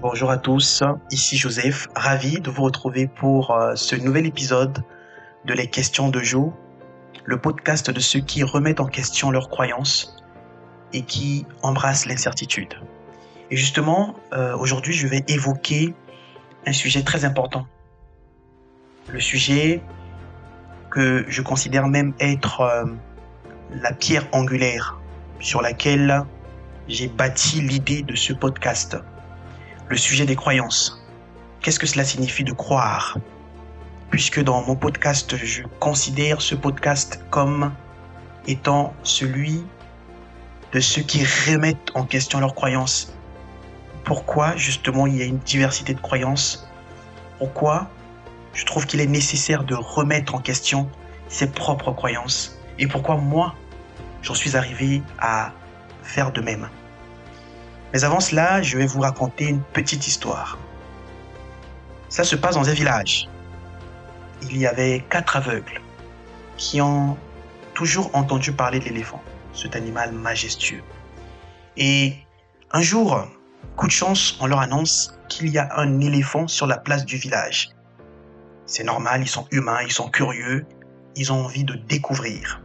Bonjour à tous, ici Joseph, ravi de vous retrouver pour euh, ce nouvel épisode de Les questions de jour, le podcast de ceux qui remettent en question leurs croyances et qui embrassent l'incertitude. Et justement, euh, aujourd'hui, je vais évoquer un sujet très important. Le sujet que je considère même être euh, la pierre angulaire sur laquelle j'ai bâti l'idée de ce podcast. Le sujet des croyances. Qu'est-ce que cela signifie de croire? Puisque dans mon podcast, je considère ce podcast comme étant celui de ceux qui remettent en question leurs croyances. Pourquoi justement il y a une diversité de croyances? Pourquoi je trouve qu'il est nécessaire de remettre en question ses propres croyances? Et pourquoi moi, j'en suis arrivé à faire de même? Mais avant cela, je vais vous raconter une petite histoire. Ça se passe dans un village. Il y avait quatre aveugles qui ont toujours entendu parler de l'éléphant cet animal majestueux. Et un jour, coup de chance, on leur annonce qu'il y a un éléphant sur la place du village. C'est normal, ils sont humains, ils sont curieux, ils ont envie de découvrir.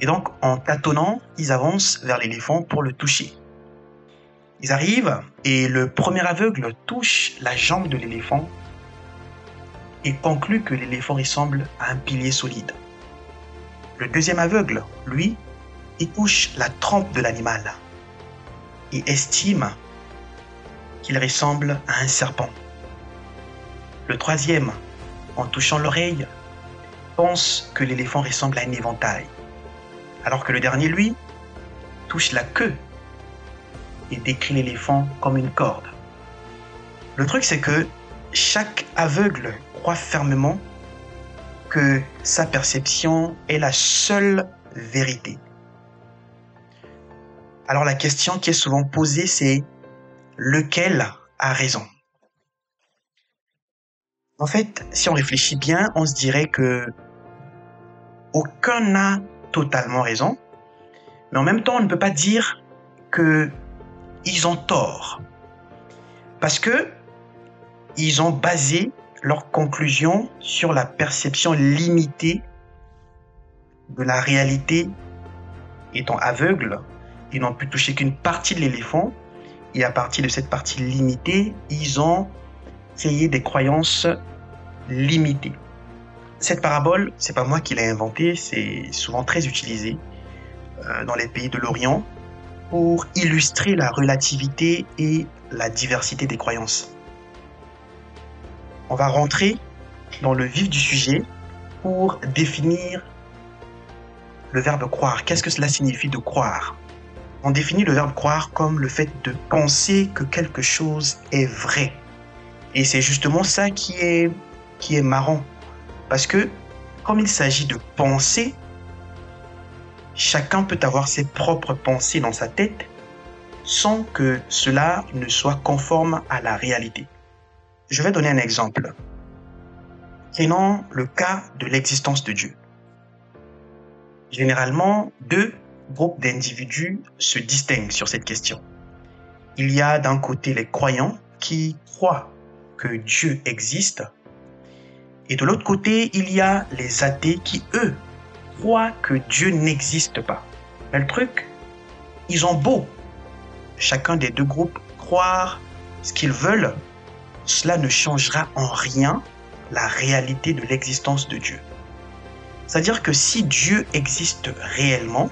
Et donc, en tâtonnant, ils avancent vers l'éléphant pour le toucher. Ils arrivent et le premier aveugle touche la jambe de l'éléphant et conclut que l'éléphant ressemble à un pilier solide. Le deuxième aveugle, lui, il touche la trempe de l'animal et estime qu'il ressemble à un serpent. Le troisième, en touchant l'oreille, pense que l'éléphant ressemble à un éventail, alors que le dernier, lui, touche la queue et décrit l'éléphant comme une corde. Le truc, c'est que chaque aveugle croit fermement que sa perception est la seule vérité. Alors la question qui est souvent posée, c'est lequel a raison? En fait, si on réfléchit bien, on se dirait que aucun n'a totalement raison, mais en même temps, on ne peut pas dire que ils ont tort, parce que ils ont basé leur conclusion sur la perception limitée de la réalité étant aveugle ils n'ont pu toucher qu'une partie de l'éléphant. Et à partir de cette partie limitée, ils ont créé des croyances limitées. Cette parabole, c'est pas moi qui l'ai inventée, c'est souvent très utilisé euh, dans les pays de l'Orient pour illustrer la relativité et la diversité des croyances. On va rentrer dans le vif du sujet pour définir le verbe croire. Qu'est-ce que cela signifie de croire? On définit le verbe croire comme le fait de penser que quelque chose est vrai. Et c'est justement ça qui est, qui est marrant. Parce que comme il s'agit de penser, chacun peut avoir ses propres pensées dans sa tête sans que cela ne soit conforme à la réalité. Je vais donner un exemple. Prenons le cas de l'existence de Dieu. Généralement, deux groupes d'individus se distinguent sur cette question. Il y a d'un côté les croyants qui croient que Dieu existe, et de l'autre côté, il y a les athées qui, eux, croient que Dieu n'existe pas. Mais le truc, ils ont beau, chacun des deux groupes, croire ce qu'ils veulent, cela ne changera en rien la réalité de l'existence de Dieu. C'est-à-dire que si Dieu existe réellement,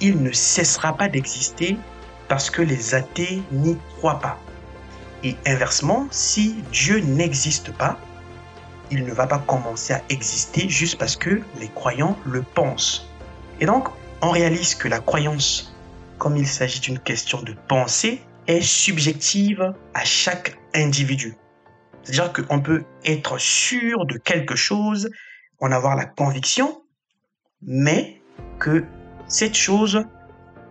il ne cessera pas d'exister parce que les athées n'y croient pas. Et inversement, si Dieu n'existe pas, il ne va pas commencer à exister juste parce que les croyants le pensent. Et donc, on réalise que la croyance, comme il s'agit d'une question de pensée, est subjective à chaque individu. C'est-à-dire qu'on peut être sûr de quelque chose, en avoir la conviction, mais que cette chose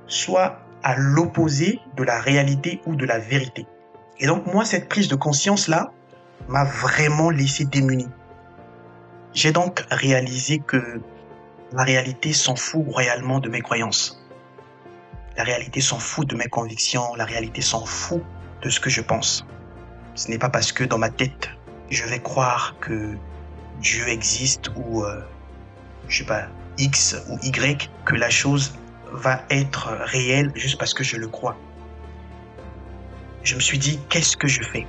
soit à l'opposé de la réalité ou de la vérité. Et donc moi, cette prise de conscience-là m'a vraiment laissé démuni. J'ai donc réalisé que la réalité s'en fout royalement de mes croyances. La réalité s'en fout de mes convictions, la réalité s'en fout de ce que je pense. Ce n'est pas parce que dans ma tête, je vais croire que Dieu existe ou, euh, je sais pas, X ou Y, que la chose va être réelle juste parce que je le crois. Je me suis dit, qu'est-ce que je fais?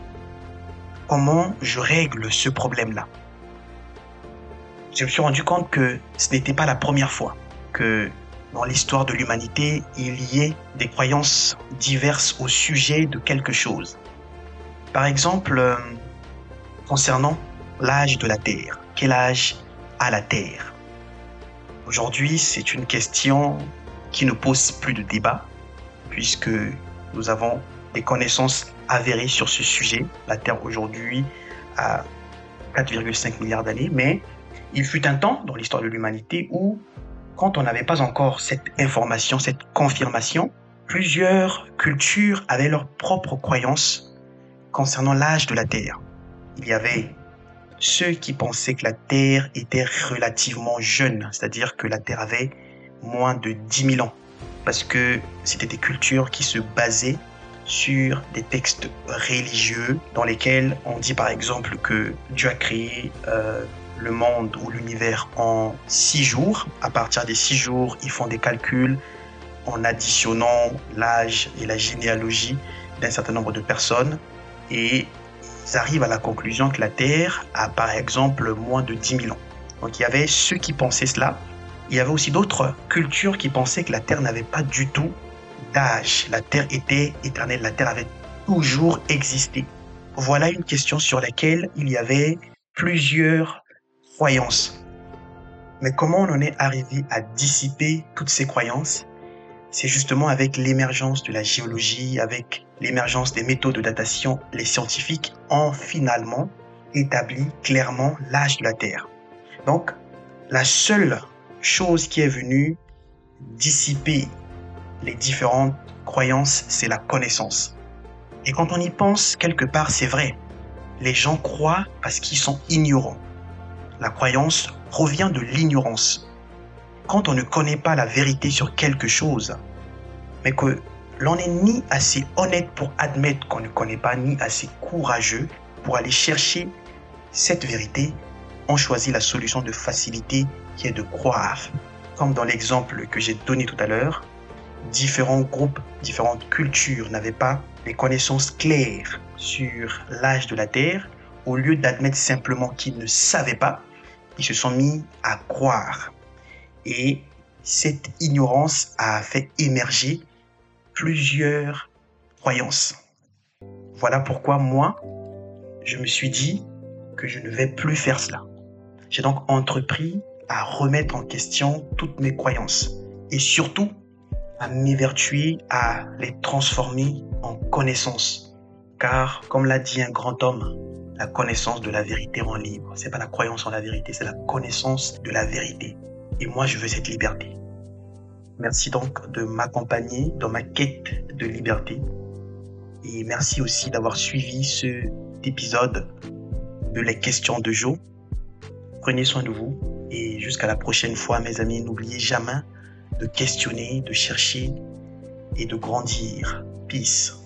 Comment je règle ce problème-là Je me suis rendu compte que ce n'était pas la première fois que dans l'histoire de l'humanité, il y ait des croyances diverses au sujet de quelque chose. Par exemple, euh, concernant l'âge de la Terre. Quel âge a la Terre? Aujourd'hui, c'est une question qui ne pose plus de débat, puisque nous avons des connaissances avérées sur ce sujet. La Terre aujourd'hui a 4,5 milliards d'années, mais il fut un temps dans l'histoire de l'humanité où quand on n'avait pas encore cette information, cette confirmation, plusieurs cultures avaient leurs propres croyances concernant l'âge de la Terre. Il y avait ceux qui pensaient que la Terre était relativement jeune, c'est-à-dire que la Terre avait moins de 10 000 ans, parce que c'était des cultures qui se basaient sur des textes religieux dans lesquels on dit par exemple que Dieu a créé euh, le monde ou l'univers en six jours. À partir des six jours, ils font des calculs en additionnant l'âge et la généalogie d'un certain nombre de personnes et ils arrivent à la conclusion que la Terre a par exemple moins de 10 000 ans. Donc il y avait ceux qui pensaient cela. Il y avait aussi d'autres cultures qui pensaient que la Terre n'avait pas du tout La Terre était éternelle, la Terre avait toujours existé. Voilà une question sur laquelle il y avait plusieurs croyances. Mais comment on en est arrivé à dissiper toutes ces croyances? C'est justement avec l'émergence de la géologie, avec l'émergence des méthodes de datation, les scientifiques ont finalement établi clairement l'âge de la Terre. Donc, la seule chose qui est venue dissiper les différentes croyances, c'est la connaissance. Et quand on y pense, quelque part, c'est vrai. Les gens croient parce qu'ils sont ignorants. La croyance provient de l'ignorance. Quand on ne connaît pas la vérité sur quelque chose, mais que l'on n'est ni assez honnête pour admettre qu'on ne connaît pas, ni assez courageux pour aller chercher cette vérité, on choisit la solution de facilité qui est de croire. Comme dans l'exemple que j'ai donné tout à l'heure, différents groupes, différentes cultures n'avaient pas les connaissances claires sur l'âge de la Terre. Au lieu d'admettre simplement qu'ils ne savaient pas, ils se sont mis à croire. Et cette ignorance a fait émerger plusieurs croyances. Voilà pourquoi moi, je me suis dit que je ne vais plus faire cela. J'ai donc entrepris à remettre en question toutes mes croyances et surtout à m'évertuer à les transformer en connaissances. Car, comme l'a dit un grand homme, la connaissance de la vérité rend libre. C'est pas la croyance en la vérité, c'est la connaissance de la vérité. Et moi, je veux cette liberté. Merci donc de m'accompagner dans ma quête de liberté. Et merci aussi d'avoir suivi cet épisode de Les questions de Joe. Prenez soin de vous et jusqu'à la prochaine fois, mes amis, n'oubliez jamais de questionner, de chercher et de grandir. Peace.